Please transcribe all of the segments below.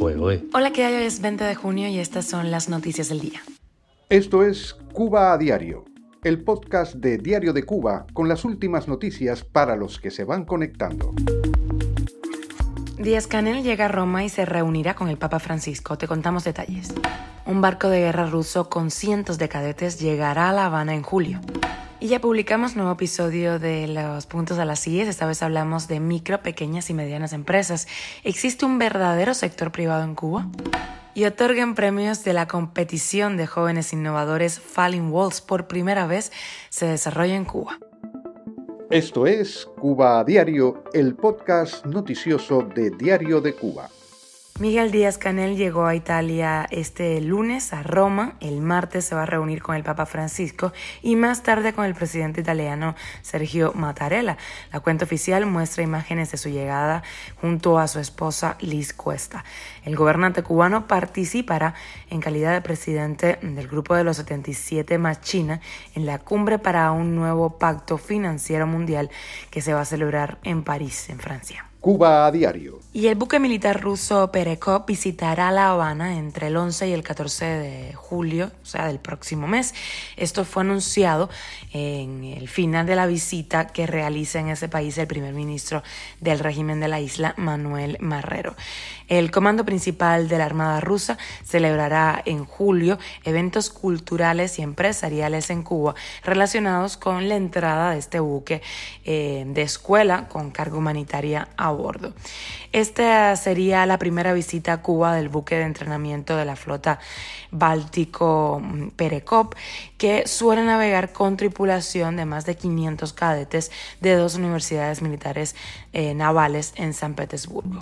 Hola, ¿qué hay? Hoy es 20 de junio y estas son las noticias del día. Esto es Cuba a Diario, el podcast de Diario de Cuba con las últimas noticias para los que se van conectando. Díaz Canel llega a Roma y se reunirá con el Papa Francisco. Te contamos detalles. Un barco de guerra ruso con cientos de cadetes llegará a La Habana en julio. Y ya publicamos nuevo episodio de los puntos a las CIES. Esta vez hablamos de micro, pequeñas y medianas empresas. ¿Existe un verdadero sector privado en Cuba? Y otorguen premios de la competición de jóvenes innovadores Falling Walls por primera vez se desarrolla en Cuba. Esto es Cuba a Diario, el podcast noticioso de Diario de Cuba. Miguel Díaz Canel llegó a Italia este lunes a Roma, el martes se va a reunir con el Papa Francisco y más tarde con el presidente italiano Sergio Mattarella. La cuenta oficial muestra imágenes de su llegada junto a su esposa Liz Cuesta. El gobernante cubano participará en calidad de presidente del grupo de los 77 más China en la cumbre para un nuevo pacto financiero mundial que se va a celebrar en París, en Francia. Cuba a diario. Y el buque militar ruso Perekop visitará La Habana entre el 11 y el 14 de julio, o sea, del próximo mes. Esto fue anunciado en el final de la visita que realiza en ese país el primer ministro del régimen de la isla, Manuel Marrero. El comando principal de la Armada rusa celebrará en julio eventos culturales y empresariales en Cuba relacionados con la entrada de este buque eh, de escuela con carga humanitaria a bordo. Esta sería la primera visita a Cuba del buque de entrenamiento de la flota báltico mm, Perekop, que suele navegar con tripulación de más de 500 cadetes de dos universidades militares eh, navales en San Petersburgo.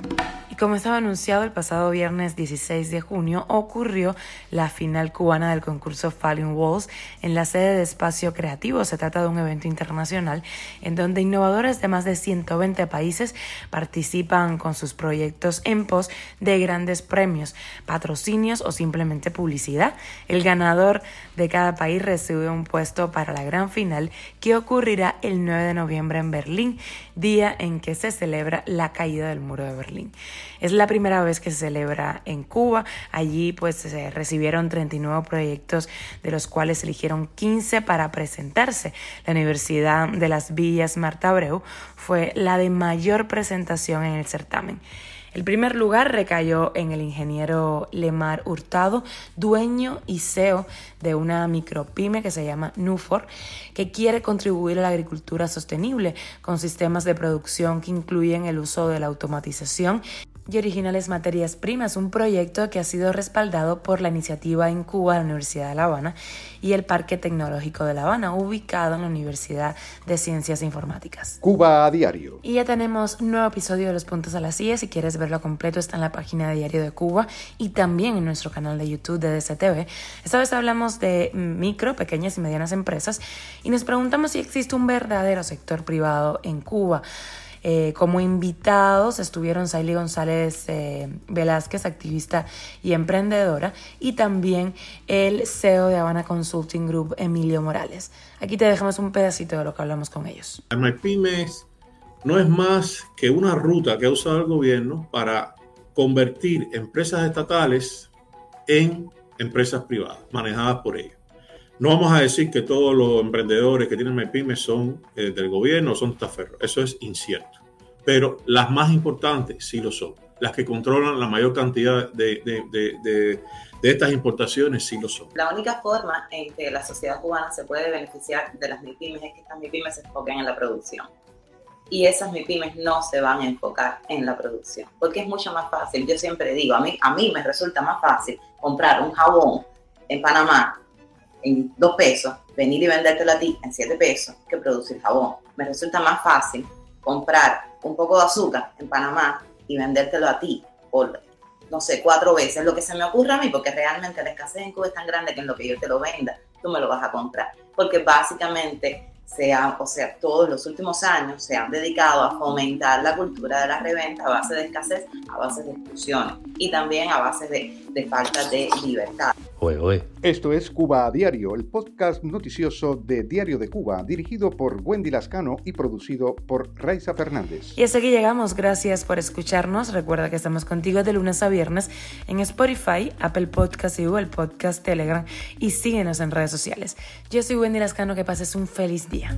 Y como estaba anunciado el pasado viernes 16 de junio, ocurrió la final cubana del concurso Falling Walls en la sede de Espacio Creativo. Se trata de un evento internacional en donde innovadores de más de 120 países participan con sus proyectos en pos de grandes premios, patrocinios o simplemente publicidad. El ganador de cada país recibe un puesto para la gran final que ocurrirá el 9 de noviembre en Berlín, día en que se celebra la caída del muro de Berlín. Es la primera vez que se celebra en Cuba. Allí pues se recibieron 39 proyectos de los cuales eligieron 15 para presentarse. La Universidad de las Villas Marta Abreu fue la de mayor presentación en el certamen. El primer lugar recayó en el ingeniero Lemar Hurtado, dueño y CEO de una micropyme que se llama Nufor, que quiere contribuir a la agricultura sostenible con sistemas de producción que incluyen el uso de la automatización y originales materias primas, un proyecto que ha sido respaldado por la iniciativa en Cuba de la Universidad de La Habana y el Parque Tecnológico de La Habana, ubicado en la Universidad de Ciencias Informáticas. Cuba a diario. Y ya tenemos un nuevo episodio de Los Puntos a las CIE. Si quieres verlo completo, está en la página de Diario de Cuba y también en nuestro canal de YouTube de DCTV. Esta vez hablamos de micro, pequeñas y medianas empresas y nos preguntamos si existe un verdadero sector privado en Cuba. Eh, como invitados estuvieron Saily González eh, Velázquez, activista y emprendedora, y también el CEO de Habana Consulting Group, Emilio Morales. Aquí te dejamos un pedacito de lo que hablamos con ellos. MyPymes no es más que una ruta que ha usado el gobierno para convertir empresas estatales en empresas privadas, manejadas por ellos. No vamos a decir que todos los emprendedores que tienen MyPymes son eh, del gobierno son taferros. Eso es incierto. Pero las más importantes sí lo son. Las que controlan la mayor cantidad de, de, de, de estas importaciones sí lo son. La única forma en que la sociedad cubana se puede beneficiar de las MIPIMES es que estas MIPIMES se enfoquen en la producción. Y esas MIPIMES no se van a enfocar en la producción, porque es mucho más fácil. Yo siempre digo, a mí, a mí me resulta más fácil comprar un jabón en Panamá en dos pesos, venir y vendértelo a ti en siete pesos que producir jabón. Me resulta más fácil comprar un poco de azúcar en Panamá y vendértelo a ti por, no sé, cuatro veces lo que se me ocurra a mí, porque realmente la escasez en Cuba es tan grande que en lo que yo te lo venda, tú me lo vas a comprar. Porque básicamente se o sea, todos los últimos años se han dedicado a fomentar la cultura de la reventa a base de escasez, a base de exclusiones y también a base de falta de libertad. Esto es Cuba a Diario, el podcast noticioso de Diario de Cuba, dirigido por Wendy Lascano y producido por Raiza Fernández. Y hasta aquí llegamos. Gracias por escucharnos. Recuerda que estamos contigo de lunes a viernes en Spotify, Apple Podcast y Google Podcast, Telegram y síguenos en redes sociales. Yo soy Wendy Lascano. Que pases un feliz día.